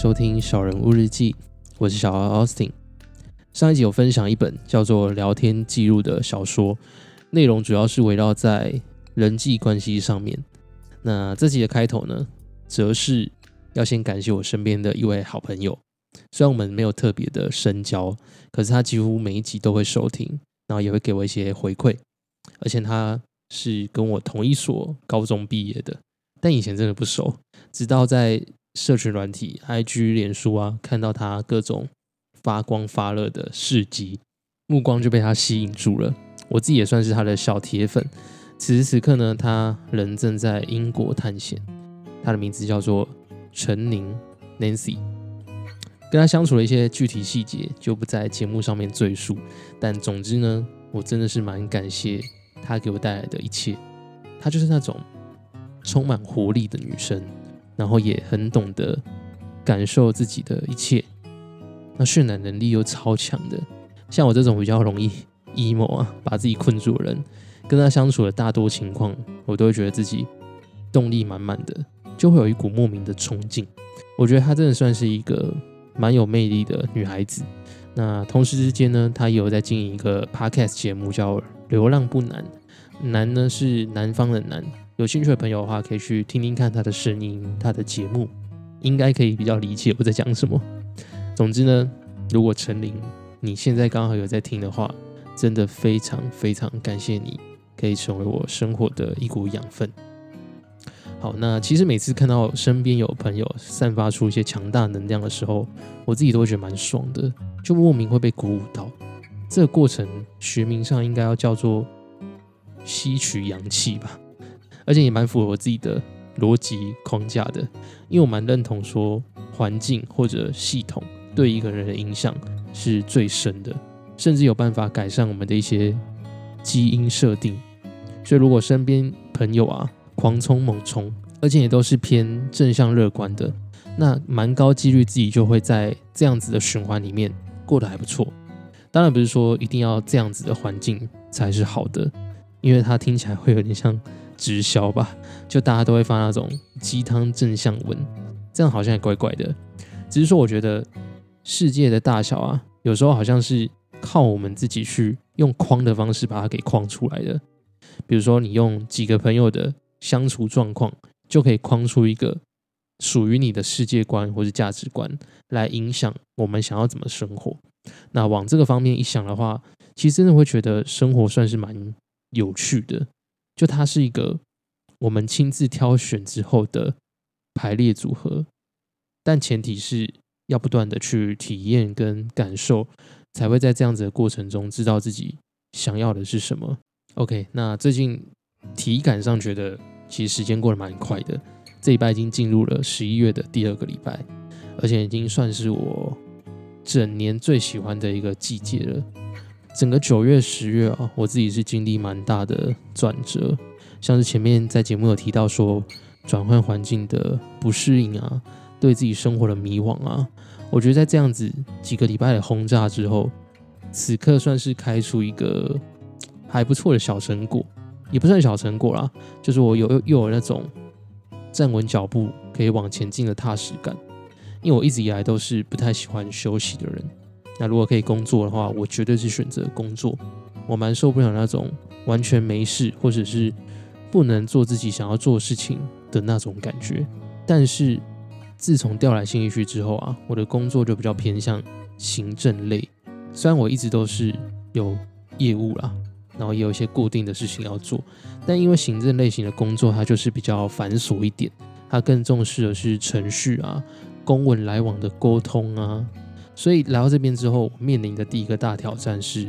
收听小人物日记，我是小奥 Austin。上一集有分享一本叫做《聊天记录》的小说，内容主要是围绕在人际关系上面。那这集的开头呢，则是要先感谢我身边的一位好朋友。虽然我们没有特别的深交，可是他几乎每一集都会收听，然后也会给我一些回馈。而且他是跟我同一所高中毕业的，但以前真的不熟，直到在社群软体、IG、脸书啊，看到他各种发光发热的事迹，目光就被他吸引住了。我自己也算是他的小铁粉。此时此刻呢，他人正在英国探险，他的名字叫做陈宁 Nancy。跟他相处的一些具体细节就不在节目上面赘述，但总之呢，我真的是蛮感谢他给我带来的一切。她就是那种充满活力的女生。然后也很懂得感受自己的一切，那渲染能力又超强的，像我这种比较容易 emo 啊，把自己困住的人，跟他相处的大多情况，我都会觉得自己动力满满的，就会有一股莫名的冲劲。我觉得她真的算是一个蛮有魅力的女孩子。那同时之间呢，她也有在经营一个 podcast 节目，叫《流浪不难》，难呢是南方的难。有兴趣的朋友的话，可以去听听看他的声音，他的节目应该可以比较理解我在讲什么。总之呢，如果陈琳你现在刚好有在听的话，真的非常非常感谢你，可以成为我生活的一股养分。好，那其实每次看到身边有朋友散发出一些强大能量的时候，我自己都会觉得蛮爽的，就莫名会被鼓舞到。这个过程学名上应该要叫做吸取阳气吧。而且也蛮符合我自己的逻辑框架的，因为我蛮认同说环境或者系统对一个人的影响是最深的，甚至有办法改善我们的一些基因设定。所以如果身边朋友啊狂冲猛冲，而且也都是偏正向乐观的，那蛮高几率自己就会在这样子的循环里面过得还不错。当然不是说一定要这样子的环境才是好的，因为它听起来会有点像。直销吧，就大家都会发那种鸡汤正向文，这样好像也怪怪的。只是说，我觉得世界的大小啊，有时候好像是靠我们自己去用框的方式把它给框出来的。比如说，你用几个朋友的相处状况，就可以框出一个属于你的世界观或者价值观，来影响我们想要怎么生活。那往这个方面一想的话，其实真的会觉得生活算是蛮有趣的。就它是一个我们亲自挑选之后的排列组合，但前提是要不断的去体验跟感受，才会在这样子的过程中知道自己想要的是什么。OK，那最近体感上觉得其实时间过得蛮快的，这礼拜已经进入了十一月的第二个礼拜，而且已经算是我整年最喜欢的一个季节了。整个九月、十月啊，我自己是经历蛮大的转折，像是前面在节目有提到说，转换环境的不适应啊，对自己生活的迷惘啊，我觉得在这样子几个礼拜的轰炸之后，此刻算是开出一个还不错的小成果，也不算小成果啦，就是我有又有那种站稳脚步可以往前进的踏实感，因为我一直以来都是不太喜欢休息的人。那如果可以工作的话，我绝对是选择工作。我蛮受不了那种完全没事，或者是不能做自己想要做事情的那种感觉。但是自从调来新一区之后啊，我的工作就比较偏向行政类。虽然我一直都是有业务啦，然后也有一些固定的事情要做，但因为行政类型的工作，它就是比较繁琐一点，它更重视的是程序啊、公文来往的沟通啊。所以来到这边之后，面临的第一个大挑战是，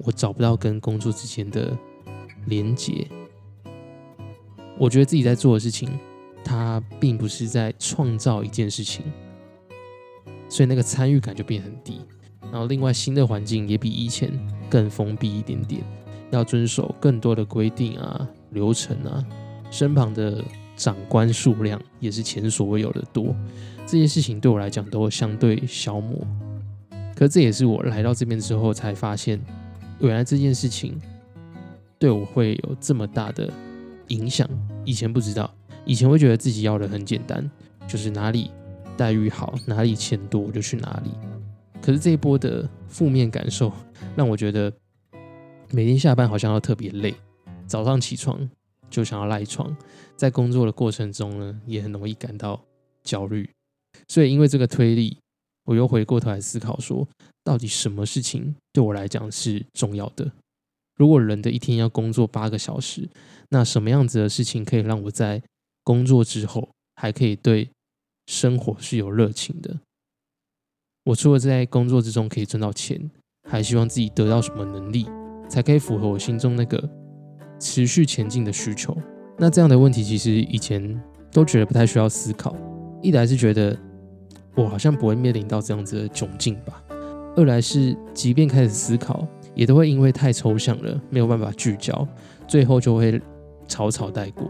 我找不到跟工作之间的连结。我觉得自己在做的事情，它并不是在创造一件事情，所以那个参与感就变很低。然后另外新的环境也比以前更封闭一点点，要遵守更多的规定啊、流程啊，身旁的长官数量也是前所未有的多。这些事情对我来讲都相对消磨，可这也是我来到这边之后才发现，原来这件事情对我会有这么大的影响。以前不知道，以前会觉得自己要的很简单，就是哪里待遇好，哪里钱多我就去哪里。可是这一波的负面感受让我觉得每天下班好像要特别累，早上起床就想要赖床，在工作的过程中呢，也很容易感到焦虑。所以因为这个推力，我又回过头来思考说，到底什么事情对我来讲是重要的？如果人的一天要工作八个小时，那什么样子的事情可以让我在工作之后还可以对生活是有热情的？我除了在工作之中可以赚到钱，还希望自己得到什么能力，才可以符合我心中那个持续前进的需求？那这样的问题其实以前都觉得不太需要思考。一来是觉得我好像不会面临到这样子的窘境吧，二来是即便开始思考。也都会因为太抽象了，没有办法聚焦，最后就会草草带过。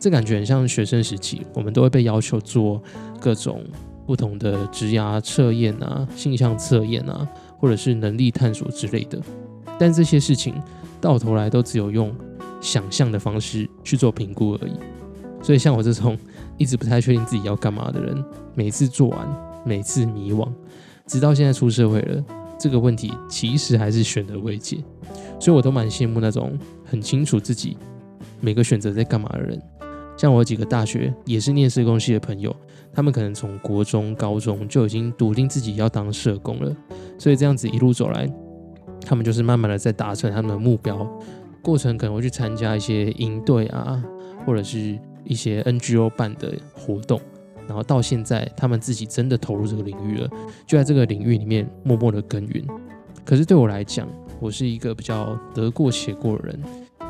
这感觉很像学生时期，我们都会被要求做各种不同的职涯测验啊、性向测验啊，或者是能力探索之类的。但这些事情到头来都只有用想象的方式去做评估而已。所以像我这种一直不太确定自己要干嘛的人，每次做完，每次迷惘，直到现在出社会了。这个问题其实还是选择未解，所以我都蛮羡慕那种很清楚自己每个选择在干嘛的人。像我几个大学也是念社工系的朋友，他们可能从国中、高中就已经笃定自己要当社工了，所以这样子一路走来，他们就是慢慢的在达成他们的目标。过程可能会去参加一些营队啊，或者是一些 NGO 办的活动。然后到现在，他们自己真的投入这个领域了，就在这个领域里面默默的耕耘。可是对我来讲，我是一个比较得过且过的人，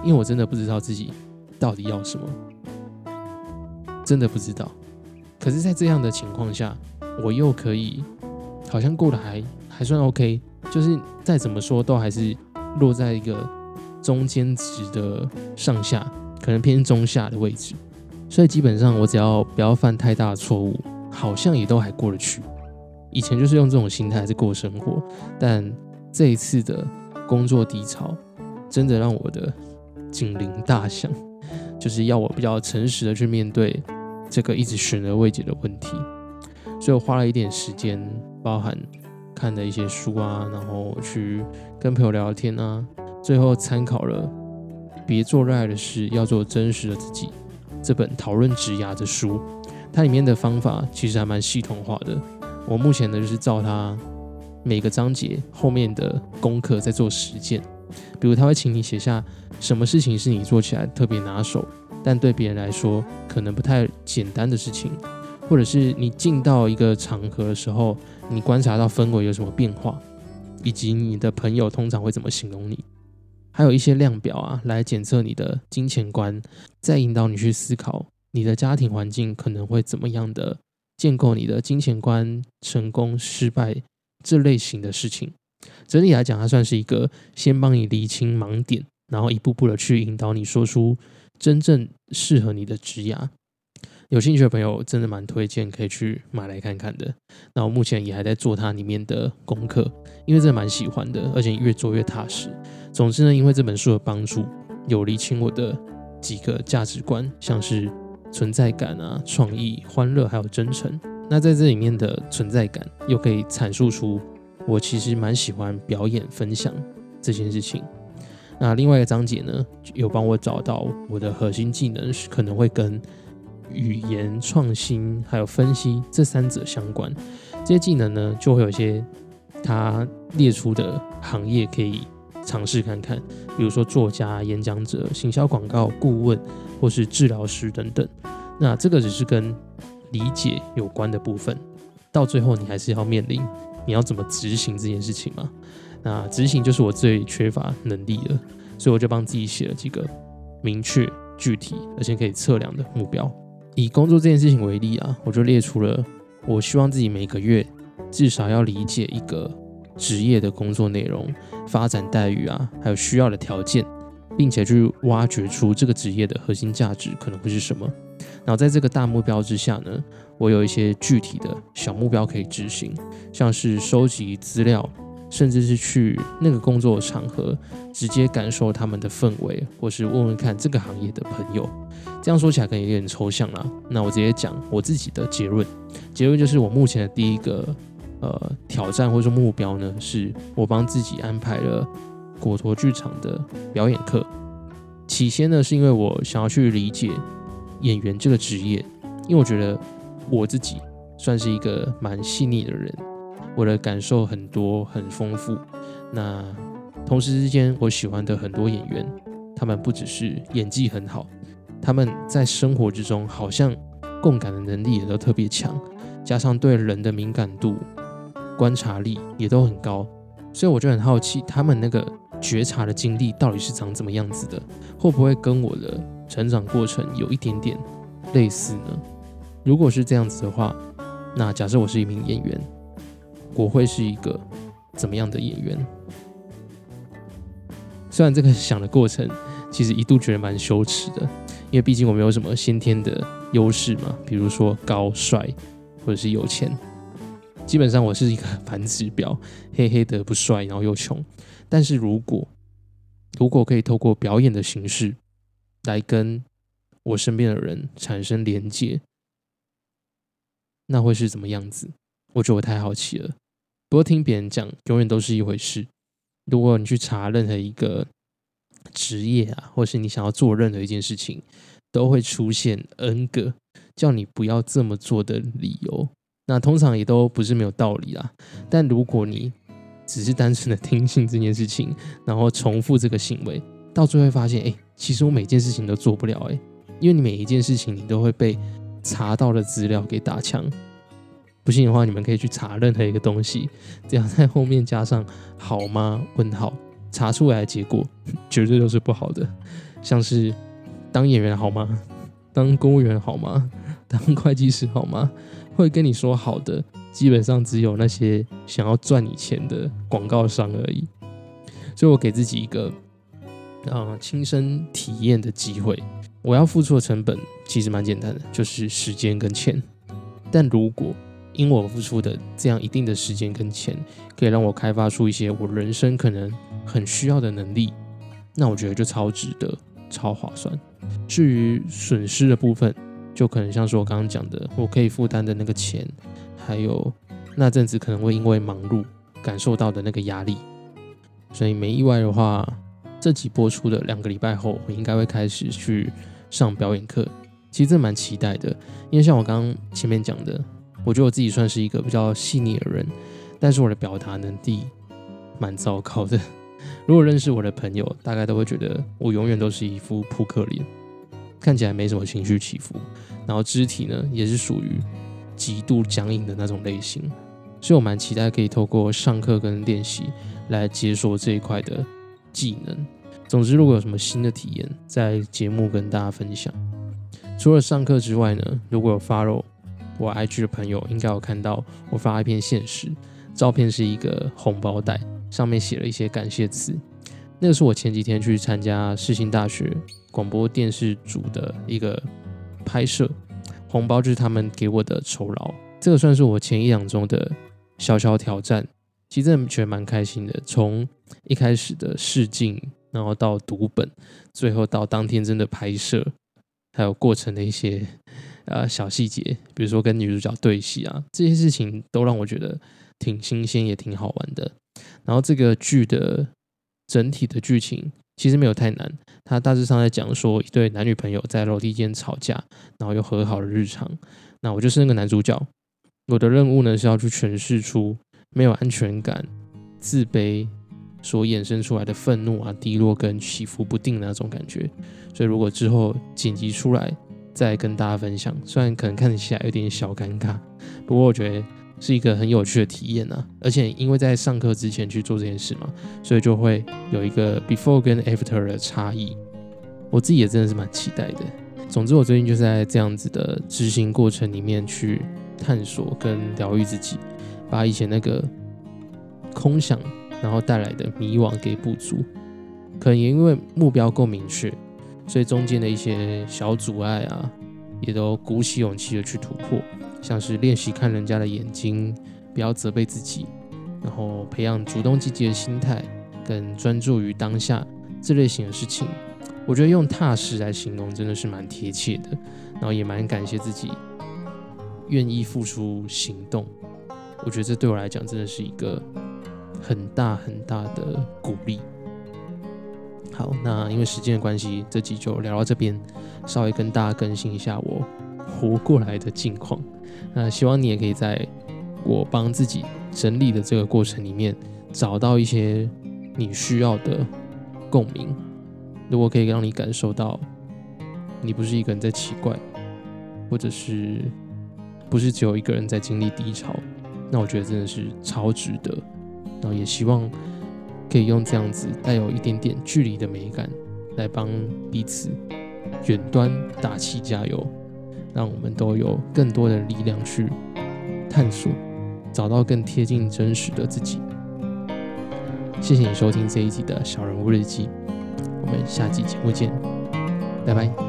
因为我真的不知道自己到底要什么，真的不知道。可是，在这样的情况下，我又可以好像过得还还算 OK，就是再怎么说都还是落在一个中间值的上下，可能偏中下的位置。所以基本上，我只要不要犯太大的错误，好像也都还过得去。以前就是用这种心态在过生活，但这一次的工作低潮，真的让我的警铃大响，就是要我比较诚实的去面对这个一直悬而未解的问题。所以我花了一点时间，包含看的一些书啊，然后去跟朋友聊聊天啊，最后参考了《别做热爱的事，要做真实的自己》。这本讨论职涯的书，它里面的方法其实还蛮系统化的。我目前呢就是照它每个章节后面的功课在做实践。比如他会请你写下什么事情是你做起来特别拿手，但对别人来说可能不太简单的事情，或者是你进到一个场合的时候，你观察到氛围有什么变化，以及你的朋友通常会怎么形容你。还有一些量表啊，来检测你的金钱观，再引导你去思考你的家庭环境可能会怎么样的建构你的金钱观、成功、失败这类型的事情。整体来讲，它算是一个先帮你厘清盲点，然后一步步的去引导你说出真正适合你的职涯。有兴趣的朋友真的蛮推荐可以去买来看看的。那我目前也还在做它里面的功课，因为真的蛮喜欢的，而且越做越踏实。总之呢，因为这本书的帮助，有理清我的几个价值观，像是存在感啊、创意、欢乐还有真诚。那在这里面的存在感，又可以阐述出我其实蛮喜欢表演分享这件事情。那另外一个章节呢，有帮我找到我的核心技能是可能会跟。语言创新还有分析这三者相关，这些技能呢，就会有一些他列出的行业可以尝试看看，比如说作家、演讲者、行销广告顾问或是治疗师等等。那这个只是跟理解有关的部分，到最后你还是要面临你要怎么执行这件事情嘛？那执行就是我最缺乏能力的，所以我就帮自己写了几个明确、具体而且可以测量的目标。以工作这件事情为例啊，我就列出了我希望自己每个月至少要理解一个职业的工作内容、发展待遇啊，还有需要的条件，并且去挖掘出这个职业的核心价值可能会是什么。然后在这个大目标之下呢，我有一些具体的小目标可以执行，像是收集资料、甚至是去那个工作场合，直接感受他们的氛围，或是问问看这个行业的朋友。这样说起来可能有点抽象啦。那我直接讲我自己的结论，结论就是我目前的第一个呃挑战或者目标呢，是我帮自己安排了果陀剧场的表演课。起先呢，是因为我想要去理解演员这个职业，因为我觉得我自己算是一个蛮细腻的人。我的感受很多很丰富，那同时之间我喜欢的很多演员，他们不只是演技很好，他们在生活之中好像共感的能力也都特别强，加上对人的敏感度、观察力也都很高，所以我就很好奇他们那个觉察的经历到底是长怎么样子的，会不会跟我的成长过程有一点点类似呢？如果是这样子的话，那假设我是一名演员。我会是一个怎么样的演员？虽然这个想的过程，其实一度觉得蛮羞耻的，因为毕竟我没有什么先天的优势嘛，比如说高帅或者是有钱，基本上我是一个反指标，黑黑的不帅，然后又穷。但是如果如果可以透过表演的形式来跟我身边的人产生连接，那会是怎么样子？我觉得我太好奇了。不过听别人讲，永远都是一回事。如果你去查任何一个职业啊，或是你想要做任何一件事情，都会出现 N 个叫你不要这么做的理由。那通常也都不是没有道理啦。但如果你只是单纯的听信这件事情，然后重复这个行为，到最后发现，哎，其实我每件事情都做不了，哎，因为你每一件事情你都会被查到的资料给打枪。不信的话，你们可以去查任何一个东西，只要在后面加上“好吗？”问号，查出来的结果绝对都是不好的。像是当演员好吗？当公务员好吗？当会计师好吗？会跟你说好的，基本上只有那些想要赚你钱的广告商而已。所以我给自己一个啊亲身体验的机会。我要付出的成本其实蛮简单的，就是时间跟钱。但如果因我付出的这样一定的时间跟钱，可以让我开发出一些我人生可能很需要的能力，那我觉得就超值得、超划算。至于损失的部分，就可能像是我刚刚讲的，我可以负担的那个钱，还有那阵子可能会因为忙碌感受到的那个压力。所以没意外的话，这集播出的两个礼拜后，我应该会开始去上表演课。其实这蛮期待的，因为像我刚刚前面讲的。我觉得我自己算是一个比较细腻的人，但是我的表达能力蛮糟糕的。如果认识我的朋友，大概都会觉得我永远都是一副扑克脸，看起来没什么情绪起伏，然后肢体呢也是属于极度僵硬的那种类型。所以我蛮期待可以透过上课跟练习来解锁这一块的技能。总之，如果有什么新的体验，在节目跟大家分享。除了上课之外呢，如果有 follow。我 IG 的朋友应该有看到我发一篇现实，照片是一个红包袋，上面写了一些感谢词。那个是我前几天去参加世新大学广播电视组的一个拍摄，红包就是他们给我的酬劳。这个算是我前一两周的小小挑战，其实真的觉得蛮开心的。从一开始的试镜，然后到读本，最后到当天真的拍摄，还有过程的一些。呃，小细节，比如说跟女主角对戏啊，这些事情都让我觉得挺新鲜，也挺好玩的。然后这个剧的整体的剧情其实没有太难，它大致上在讲说一对男女朋友在楼梯间吵架，然后又和好的日常。那我就是那个男主角，我的任务呢是要去诠释出没有安全感、自卑所衍生出来的愤怒啊、低落跟起伏不定的那种感觉。所以如果之后剪辑出来，再跟大家分享，虽然可能看起来有点小尴尬，不过我觉得是一个很有趣的体验啊！而且因为在上课之前去做这件事嘛，所以就会有一个 before 跟 after 的差异。我自己也真的是蛮期待的。总之，我最近就是在这样子的执行过程里面去探索跟疗愈自己，把以前那个空想然后带来的迷惘给补足。可能也因为目标够明确。所以中间的一些小阻碍啊，也都鼓起勇气的去突破，像是练习看人家的眼睛，不要责备自己，然后培养主动积极的心态，跟专注于当下这类型的事情，我觉得用踏实来形容真的是蛮贴切的。然后也蛮感谢自己愿意付出行动，我觉得这对我来讲真的是一个很大很大的鼓励。好，那因为时间的关系，这集就聊到这边，稍微跟大家更新一下我活过来的境况。那希望你也可以在我帮自己整理的这个过程里面，找到一些你需要的共鸣。如果可以让你感受到，你不是一个人在奇怪，或者是不是只有一个人在经历低潮，那我觉得真的是超值得。然后也希望可以用这样子带有一点点距离的美感，来帮彼此远端打气加油，让我们都有更多的力量去探索，找到更贴近真实的自己。谢谢你收听这一集的小人物日记，我们下期节目见，拜拜。